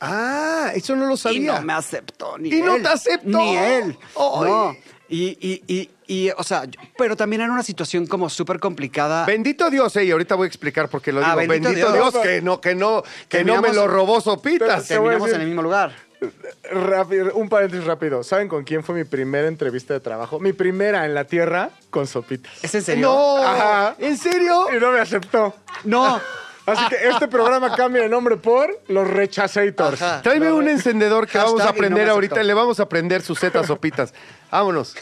Ah, eso no lo Y sabía. no me aceptó ni ¿Y él. no te aceptó? Ni él. Ay. No. Y, y, y, y, o sea, pero también era una situación como súper complicada. Bendito Dios, eh, y ahorita voy a explicar por qué lo digo. Ah, bendito bendito, Dios. Dios, que no, que no, que no me lo robó Sopitas. Terminamos en el mismo lugar. Rápido, un paréntesis rápido. ¿Saben con quién fue mi primera entrevista de trabajo? Mi primera en la tierra con sopitas. ¿Es en serio? No, Ajá. ¿en serio? Y no me aceptó. No. Así que este programa cambia de nombre por Los Rechazators. Ajá. Tráeme un encendedor que vamos a no aprender ahorita. Le vamos a aprender sus zetas sopitas. Vámonos.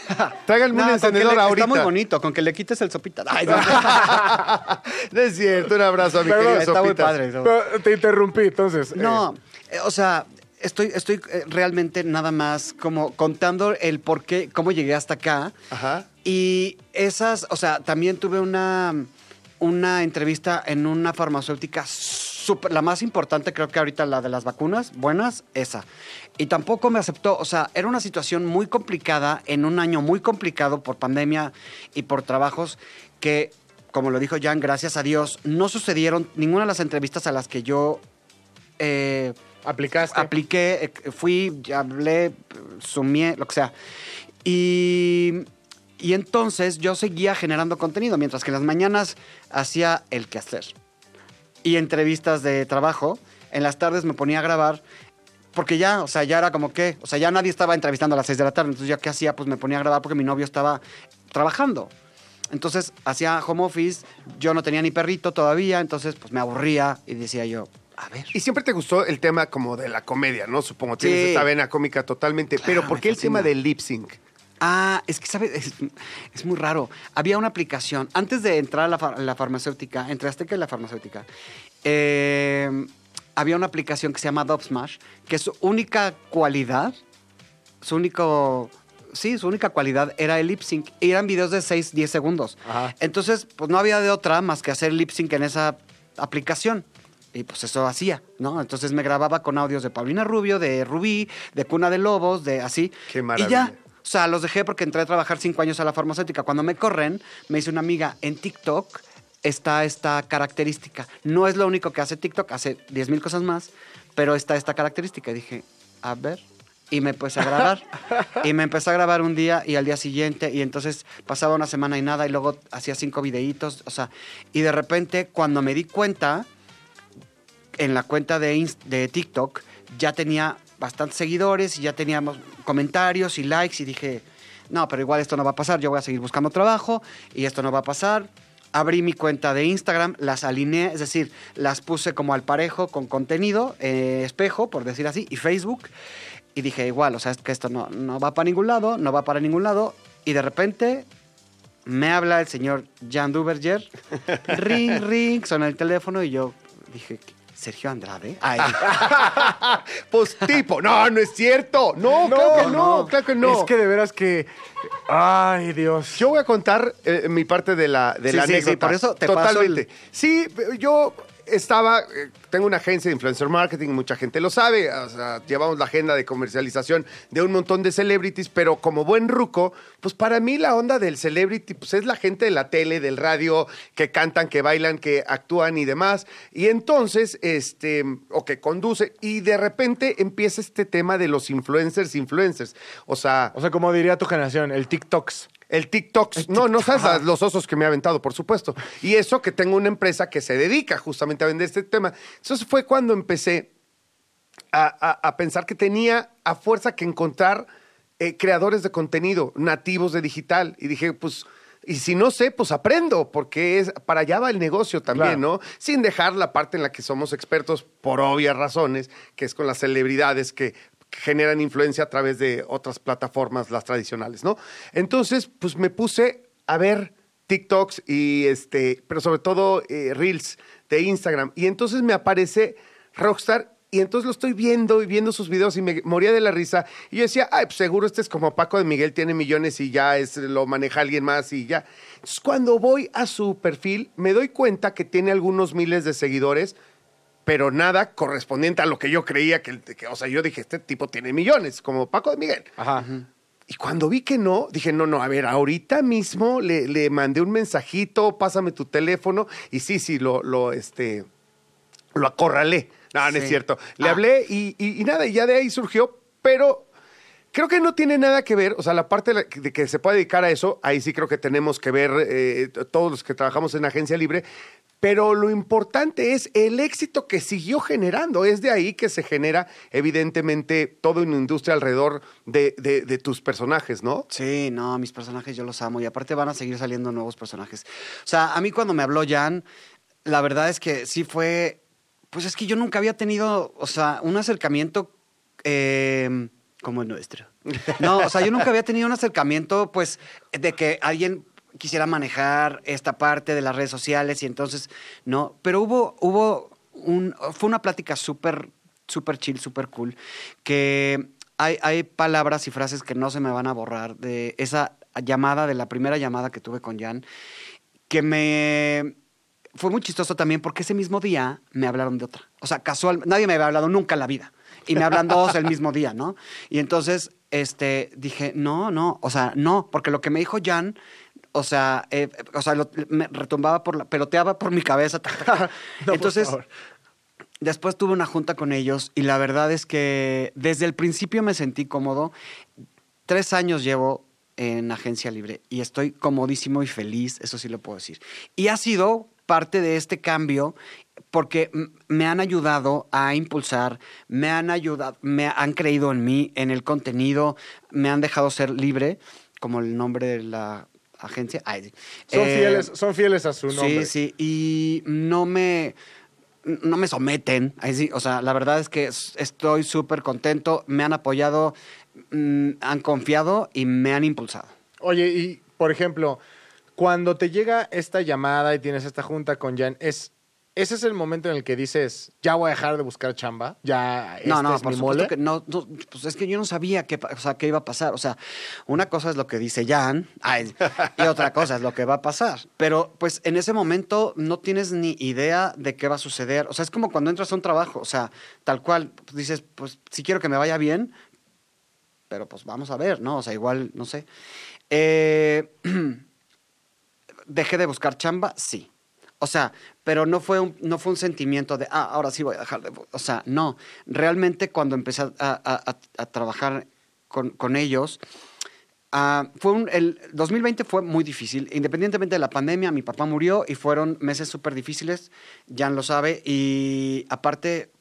Tráiganme No, un encendedor le- ahorita. Está muy bonito, con que le quites el sopita. Ay, no. no es cierto. Un abrazo a mi Perdón, querido está muy Sopitas. padre. eso. Pero te interrumpí, entonces. eh, No, eh, o sea, estoy, estoy eh, realmente nada más como contando el por qué, cómo llegué hasta acá. Ajá. Y esas, o sea, también tuve una, una entrevista en una farmacéutica súper- la más importante, creo que ahorita la de las vacunas, buenas, esa. Y tampoco me aceptó, o sea, era una situación muy complicada, en un año muy complicado por pandemia y por trabajos que, como lo dijo Jan, gracias a Dios, no sucedieron ninguna de las entrevistas a las que yo... eh, ¿Aplicaste? apliqué, eh, fui, hablé, sumé, lo que sea. Y, y entonces yo seguía generando contenido, mientras que en las mañanas hacía el quehacer. Y entrevistas de trabajo, en las tardes me ponía a grabar, porque ya, o sea, ya era como que, o sea, ya nadie estaba entrevistando a las 6 de la tarde, entonces ya qué hacía, pues me ponía a grabar porque mi novio estaba trabajando. Entonces hacía home office, yo no tenía ni perrito todavía, entonces pues me aburría y decía yo, a ver. Y siempre te gustó el tema como de la comedia, ¿no? Supongo, tienes Sí. esta vena cómica totalmente. Claro, Pero ¿por qué el tema del lip sync? Ah, es que, ¿sabes? Es, es muy raro. Había una aplicación, antes de entrar a la, far- la farmacéutica, entre Azteca y la farmacéutica, eh, había una aplicación que se llama Dubsmash, que su única cualidad, su único... Sí, su única cualidad era el lip sync. Y eran videos de 6, 10 segundos. Ajá. Entonces, pues no había de otra más que hacer lip sync en esa aplicación. Y pues eso hacía, ¿no? Entonces me grababa con audios de Paulina Rubio, de Rubí, de Cuna de Lobos, de así. Qué Y maravilla. ya. O sea, los dejé porque entré a trabajar cinco años a la farmacéutica. Cuando me corren, me dice una amiga, en TikTok está esta característica. No es lo único que hace TikTok, hace 10 mil cosas más, pero está esta característica. Y dije, a ver. Y me empecé a grabar. y me empecé a grabar un día y al día siguiente. Y entonces pasaba una semana y nada. Y luego hacía cinco videitos. O sea, y de repente, cuando me di cuenta, en la cuenta de, TikTok ya tenía bastantes seguidores y ya teníamos comentarios y likes y dije, no, pero igual esto no va a pasar, yo voy a seguir buscando trabajo y esto no va a pasar. Abrí mi cuenta de Instagram, las alineé, es decir, las puse como al parejo con contenido, eh, espejo, por decir así, y Facebook. Y dije, igual, o sea, es que esto no, no va para ningún lado, no va para ningún lado. Y de repente me habla el señor Jan Duverger. ring, ring, suena el teléfono y yo dije, ¿Sergio Andrade? Ay, Pues tipo, no, no es cierto. No, No, claro que no, no. claro que no. Es que de veras que. Ay, Dios. Yo voy a contar eh, mi parte de la, de Sí, la sí, sí, anécdota. por eso te paso Totalmente. el- Sí, yo estaba, eh, tengo una agencia de influencer marketing, mucha gente lo sabe, o sea, llevamos la agenda de comercialización de un montón de celebrities, pero como buen ruco, pues para mí la onda del celebrity, pues es la gente de la tele, del radio, que cantan, que bailan, que actúan y demás. Y entonces, este, o que conduce, y de repente empieza este tema de los influencers, influencers. O sea, O sea, como diría tu generación, el TikToks. El TikTok. No, no sabes los osos que me ha aventado, por supuesto. Y eso que tengo una empresa que se dedica justamente a vender este tema. Entonces fue cuando empecé a, a- a pensar que tenía a fuerza que encontrar eh, creadores de contenido nativos de digital. Y dije, pues, y si no sé, pues aprendo, porque es para allá va el negocio también, Claro. ¿no? Sin dejar la parte en la que somos expertos por obvias razones, que es con las celebridades que generan influencia a través de otras plataformas, las tradicionales, ¿no? Entonces, pues me puse a ver TikToks y este, pero sobre todo eh, Reels de Instagram. Y entonces me aparece Rockstar y entonces lo estoy viendo y viendo sus videos y me moría de la risa. Y yo decía, ay, pues seguro este es como Paco de Miguel, tiene millones y ya es, lo maneja alguien más y ya. Entonces cuando voy a su perfil, me doy cuenta que tiene algunos miles de seguidores, pero nada correspondiente a lo que yo creía que, que- o sea, yo dije, este tipo tiene millones, como Paco de Miguel. Ajá. Y cuando vi que no, dije, no, no, a ver, ahorita mismo le, le mandé un mensajito, pásame tu teléfono, y sí, sí, lo, lo, este, lo acorralé. No, no es cierto. Le Ah. hablé y, y- y nada, y ya de ahí surgió, pero creo que no tiene nada que ver, o sea, la parte de, que se puede dedicar a eso, ahí sí creo que tenemos que ver eh, todos los que trabajamos en agencia libre, pero lo importante es el éxito que siguió generando. Es de ahí que se genera, evidentemente, toda una industria alrededor de, tus personajes, ¿no? Sí, no, mis personajes yo los amo y aparte van a seguir saliendo nuevos personajes. O sea, a mí cuando me habló Jan, la verdad es que sí fue, pues es que yo nunca había tenido, o sea, un acercamiento eh, como el nuestro. No, o sea, yo nunca había tenido un acercamiento, pues, de que alguien quisiera manejar esta parte de las redes sociales y entonces, no, pero hubo, hubo un, fue una plática súper, súper chill, súper cool, que hay, hay palabras y frases que no se me van a borrar de esa llamada, de la primera llamada que tuve con Jan, que me fue muy chistoso también porque ese mismo día me hablaron de otra. O sea, casual, nadie me había hablado nunca en la vida. Y me hablan dos el mismo día, ¿no? Y entonces, este, dije, no, no, o sea, no, porque lo que me dijo Jan, o sea, eh, o sea, lo- me retumbaba por la, peloteaba por mi cabeza. No, entonces, después tuve una junta con ellos y la verdad es que desde el principio me sentí cómodo. Tres años llevo en agencia libre y estoy comodísimo y feliz, eso sí lo puedo decir. Y ha sido parte de este cambio porque me han ayudado a impulsar, me han ayudado, me han creído en mí, en el contenido, me han dejado ser libre, como el nombre de la agencia. Ay, Son, eh, fieles, son fieles a su nombre. Sí, sí, y no me, no me someten. Ahí sí, o sea, la verdad es que es- estoy súper contento, me han apoyado, mm, han confiado y me han impulsado. Oye, y por ejemplo, cuando te llega esta llamada y tienes esta junta con Jan, es ese es el momento en el que dices, ya voy a dejar de buscar chamba, ya No, este no, es por mi mole. que no, no, pues es que yo no sabía qué, o sea, qué iba a pasar. O sea, una cosa es lo que dice Jan ay, y otra cosa es lo que va a pasar. Pero pues en ese momento no tienes ni idea de qué va a suceder. O sea, es como cuando entras a un trabajo, o sea, tal cual, pues, dices, pues si quiero que me vaya bien, pero pues vamos a ver, ¿no? O sea, igual, no sé. Eh, dejé de buscar chamba, sí. O sea, pero no fue un, no fue un sentimiento de, ah, ahora sí voy a dejar de... bu-". O sea, no. Realmente cuando empecé a, trabajar con, con ellos, ah, fue un, el 2020 fue muy difícil. Independientemente de la pandemia, mi papá murió y fueron meses súper difíciles, Jan lo sabe. Y aparte,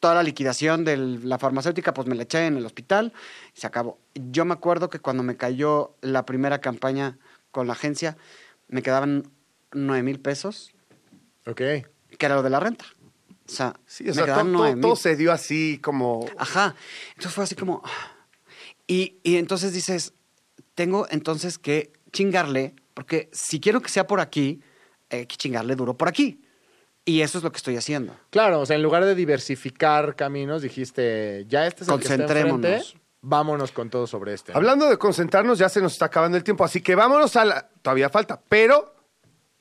toda la liquidación de la farmacéutica, pues me la eché en el hospital y se acabó. Yo me acuerdo que cuando me cayó la primera campaña con la agencia, me quedaban 9 mil pesos, Ok. que era lo de la renta. O sea, Sí, o me sea, quedaban to- to- 9,000. todo se dio así como... Ajá. Entonces fue así como. Y, y entonces dices, tengo entonces que chingarle, porque si quiero que sea por aquí, hay que chingarle duro por aquí. Y eso es lo que estoy haciendo. Claro, o sea, en lugar de diversificar caminos, dijiste, ya este es el que está Concentrémonos. enfrente, vámonos con todo sobre este. ¿no? Hablando de concentrarnos, ya se nos está acabando el tiempo, así que vámonos a la... Todavía falta, pero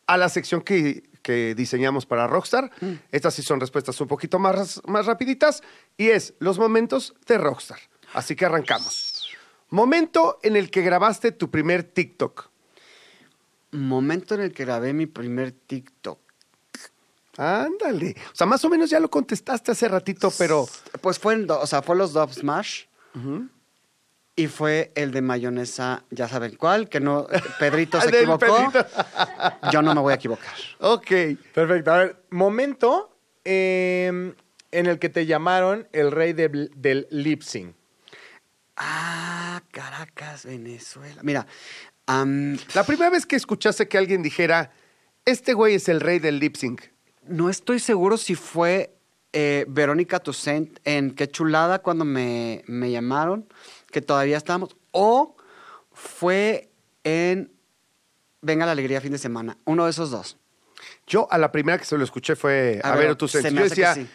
a la sección que, que diseñamos para Rockstar. Estas sí son respuestas un poquito más, más rapiditas y es los momentos de Rockstar. Así que arrancamos. Momento en el que grabaste tu primer TikTok. Momento en el que grabé mi primer TikTok. Ándale. O sea, más o menos ya lo contestaste hace ratito, pero... Pues fue, en o sea, fue los Dove Smash. Y fue el de mayonesa, ya saben cuál, que no, Pedrito se equivocó. Pedrito. Yo no me voy a equivocar. Ok. Perfecto. A ver, momento eh, en el que te llamaron el rey de- del lip sync. Ah, Caracas, Venezuela. Mira, La primera vez que escuchaste que alguien dijera, este güey es el rey del lip sync. no estoy seguro si fue eh, Verónica Toussaint en Qué Chulada cuando me, me llamaron, que todavía estábamos, o fue en Venga la Alegría fin de semana. Uno de esos dos. Yo a la primera que se lo escuché fue A a, ver, tu se me Yo decía, sí.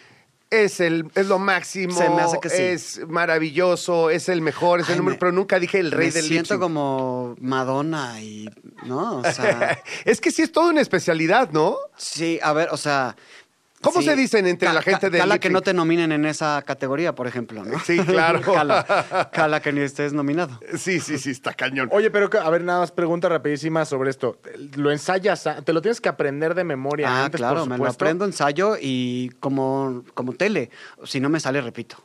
es, el, es lo máximo, Se me hace que sí. es maravilloso, es el mejor, es el número, me- pero nunca dije el rey me del siento como Madonna y, ¿no? O sea, es que sí es toda una especialidad, ¿no? sí, a ver, o sea... ¿Cómo sí. se dicen entre la gente del Cala que no te nominen en esa categoría, por ejemplo, ¿no? Sí, claro. cala, cala que ni estés nominado. Sí, sí, sí, está cañón. Oye, pero a ver, nada más pregunta rapidísima sobre esto. ¿Lo ensayas? ¿Te lo tienes que aprender de memoria Ah, antes, claro, por me lo aprendo, ensayo y como, como tele. Si no me sale, repito.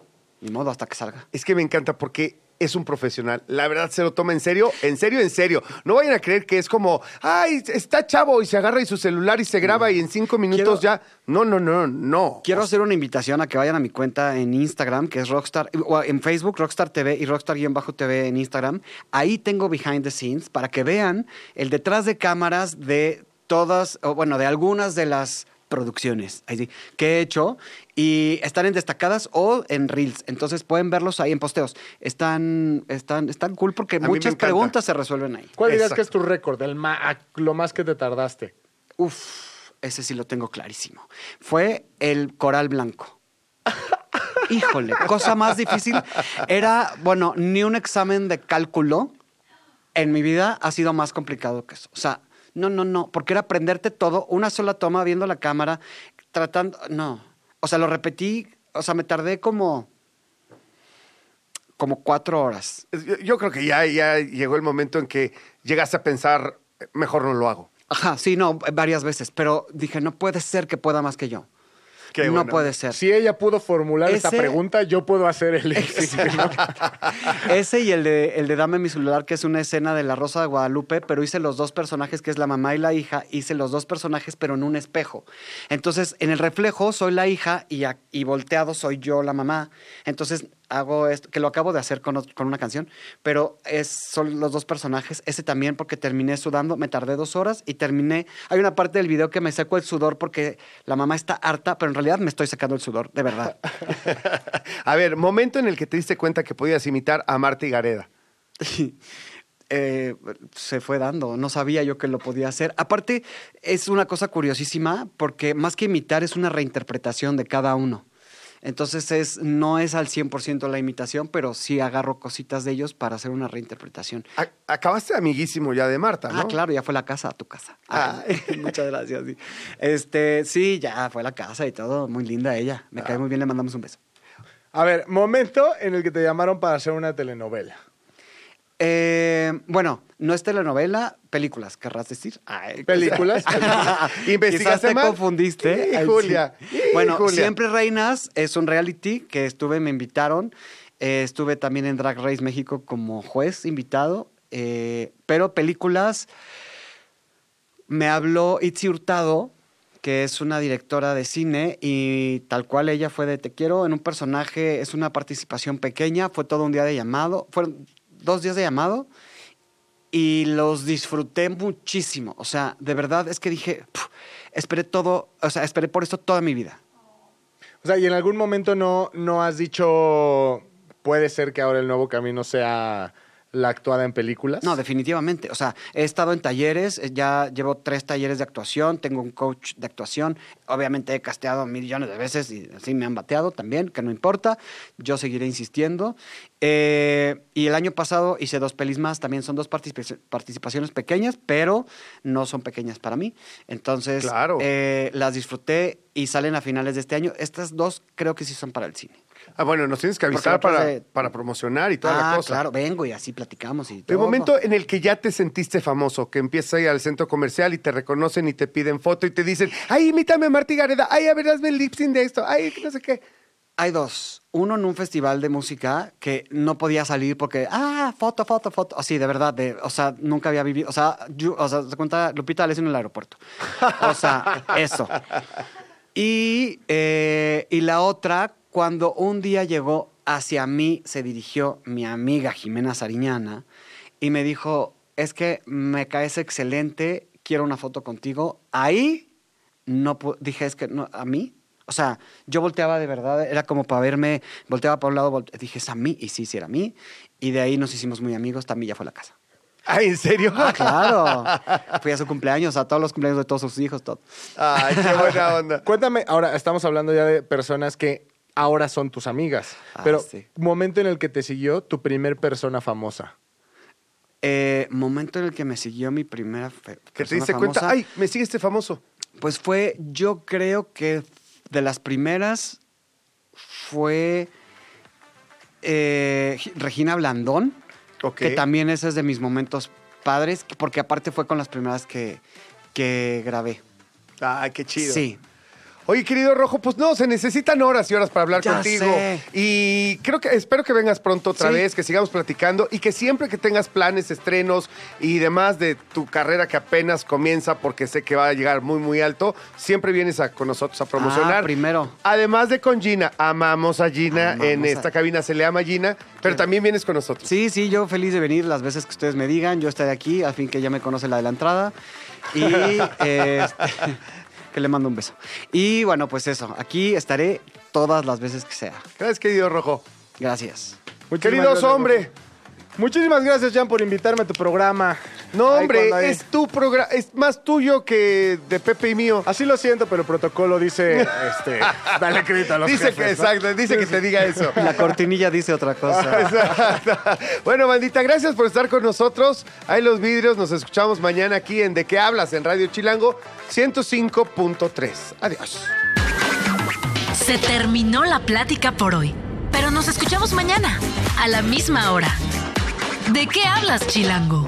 Ni modo hasta que salga. Es que me encanta porque es un profesional. La verdad se lo toma en serio, en serio, en serio. No vayan a creer que es como, ay, está chavo y se agarra y su celular y se graba y en cinco minutos ya. No, no, no, no. Quiero hacer una invitación a que vayan a mi cuenta en Instagram, que es Rockstar, o en Facebook, Rockstar TV y Rockstar-TV en Instagram. Ahí tengo behind the scenes para que vean el detrás de cámaras de todas, o bueno, de algunas de las producciones ahí sí, que he hecho y están en destacadas o en reels. Entonces pueden verlos ahí en posteos. Están, están, están cool porque muchas preguntas se resuelven ahí. ¿Cuál dirías que es tu récord? El ma- a- lo más que te tardaste. Uf, ese sí lo tengo clarísimo. Fue el coral blanco. Híjole, cosa más difícil. Era, bueno, ni un examen de cálculo en mi vida ha sido más complicado que eso. O sea, No, no, no, porque era aprenderte todo, una sola toma, viendo la cámara, tratando, no. O sea, lo repetí, o sea, me tardé como, como cuatro horas. Yo, creo que ya, ya llegó el momento en que llegaste a pensar, mejor no lo hago. Ajá, sí, no, varias veces, pero dije, no puede ser que pueda más que yo. Qué no puede ser. Si ella pudo formular esta Ese- pregunta, yo puedo hacer el ¿no? Ese y el de, el de Dame mi celular, que es una escena de La Rosa de Guadalupe, pero hice los dos personajes, que es la mamá y la hija, hice los dos personajes, pero en un espejo. Entonces, en el reflejo soy la hija y, a- y volteado soy yo la mamá. Entonces, hago esto, que lo acabo de hacer con, ot- con una canción, pero es, son los dos personajes. Ese también, porque terminé sudando, me tardé dos horas y terminé. Hay una parte del video que me seco el sudor porque la mamá está harta, pero en realidad me estoy secando el sudor, de verdad. A ver, momento en el que te diste cuenta que podías imitar a Marta y Gareda. eh, se fue dando. No sabía yo que lo podía hacer. Aparte, es una cosa curiosísima porque más que imitar es una reinterpretación de cada uno. Entonces es, no es al 100% la imitación, pero sí agarro cositas de ellos para hacer una reinterpretación. Acabaste amiguísimo ya de Marta, ¿no? Ah, claro, ya fue la casa, a tu casa. Ah. Muchas gracias. Sí. Este, sí, ya fue la casa y todo. Muy linda ella. Me cae muy bien, le mandamos un beso. A ver, momento en el que te llamaron para hacer una telenovela. Eh, bueno, no es telenovela, películas, querrás decir. Ay, ¿Películas? ¿Investigaste te mal? confundiste. Ay, Julia. Sí, Bueno, Julia. Siempre Reinas es un reality que estuve, me invitaron. Eh, estuve también en Drag Race México como juez invitado. eh, pero películas, me habló Itzi Hurtado, que es una directora de cine y tal cual ella fue de Te quiero en un personaje, es una participación pequeña, fue todo un día de llamado, fueron dos días de llamado y los disfruté muchísimo. O sea, de verdad es que dije, "Puf, esperé todo, o sea, esperé por esto toda mi vida. O sea, y en algún momento no, no has dicho, puede ser que ahora el nuevo camino sea la actuada en películas. No, definitivamente. O sea, he estado en talleres, eh, ya llevo tres talleres de actuación, tengo un coach de actuación. Obviamente he casteado millones de veces y así me han bateado también, que no importa. Yo seguiré insistiendo. Eh, y el año pasado hice dos pelis más, también son dos participa- participaciones pequeñas, pero no son pequeñas para mí. Entonces, Claro. eh, las disfruté y salen a finales de este año. Estas dos creo que sí son para el cine. Ah, bueno, nos tienes que avisar la para, de- para promocionar y toda la ah, cosa. claro, vengo y así platicamos y El todo. momento en el que ya te sentiste famoso, que empiezas a ir al centro comercial y te reconocen y te piden foto y te dicen, ay, imítame a Marta y Gareda, ay, a ver, hazme el lip sync de esto, ay, no sé qué. Hay dos. Uno en un festival de música que no podía salir porque, ah, foto, foto, foto. Así, de verdad, de, o sea, nunca había vivido. O sea, yo- o sea, se cuenta Lupita D'Alessio en el aeropuerto. O sea, eso. Y, eh, y la otra, cuando un día llegó hacia mí, se dirigió mi amiga Jimena Sariñana y me dijo, es que me caes excelente, quiero una foto contigo. Ahí no dije, es que no, a mí. O sea, yo volteaba de verdad, era como para verme, volteaba para un lado, volte- dije, es a mí, y sí, sí era a mí. Y de ahí nos hicimos muy amigos, también ya fue a la casa. Ay, ¿en serio? Ah, claro. Fui a su cumpleaños, a todos los cumpleaños de todos sus hijos, todo. Ay, qué buena onda. Cuéntame, ahora estamos hablando ya de personas que ahora son tus amigas. Ah, pero sí. momento en el que te siguió tu primer persona famosa. Eh, momento en el que me siguió mi primera fe- Que te persona diste cuenta, ay, me sigue este famoso. Pues fue, yo creo que de las primeras fue eh, Regina Blandón, Ok. que también ese es de mis momentos padres, porque aparte fue con las primeras que, que grabé. Ay, qué chido. Sí. Oye, querido Rojo, pues no, se necesitan horas y horas para hablar Ya contigo. sé. Y creo que espero que vengas pronto otra Sí. vez, que sigamos platicando y que siempre que tengas planes, estrenos y demás de tu carrera que apenas comienza, porque sé que va a llegar muy, muy alto, siempre vienes a- con nosotros a promocionar. Ah, primero. Además de con Gina, amamos a Gina, Amamos en a- esta cabina se le ama Gina, pero también vienes con nosotros. Sí, sí, yo feliz de venir las veces que ustedes me digan. Yo estaré aquí, al fin que ya me conoce la de la entrada. Y eh, este, que le mando un beso. Y bueno, pues eso, aquí estaré todas las veces que sea. Gracias, querido Rojo. Gracias. Muchísimas Queridos gracias, hombre. Muchísimas gracias, Jan, por invitarme a tu programa. No, Ahí hombre, hay- es tu programa, es más tuyo que de Pepe y mío. Así lo siento, pero el protocolo dice, este, dale crédito a los Dice que, exacto, dice que te diga eso. La cortinilla dice otra cosa. Exacto. Bueno, bandita, gracias por estar con nosotros. Ahí los vidrios, nos escuchamos mañana aquí en De qué hablas en Radio Chilango 105.3. Adiós. Se terminó la plática por hoy, pero nos escuchamos mañana, a la misma hora. ¿De qué hablas, Chilango?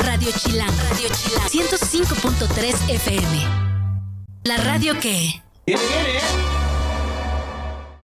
Radio Chilango, Radio Chilango, 105.3 FM. La radio que... Viene, viene.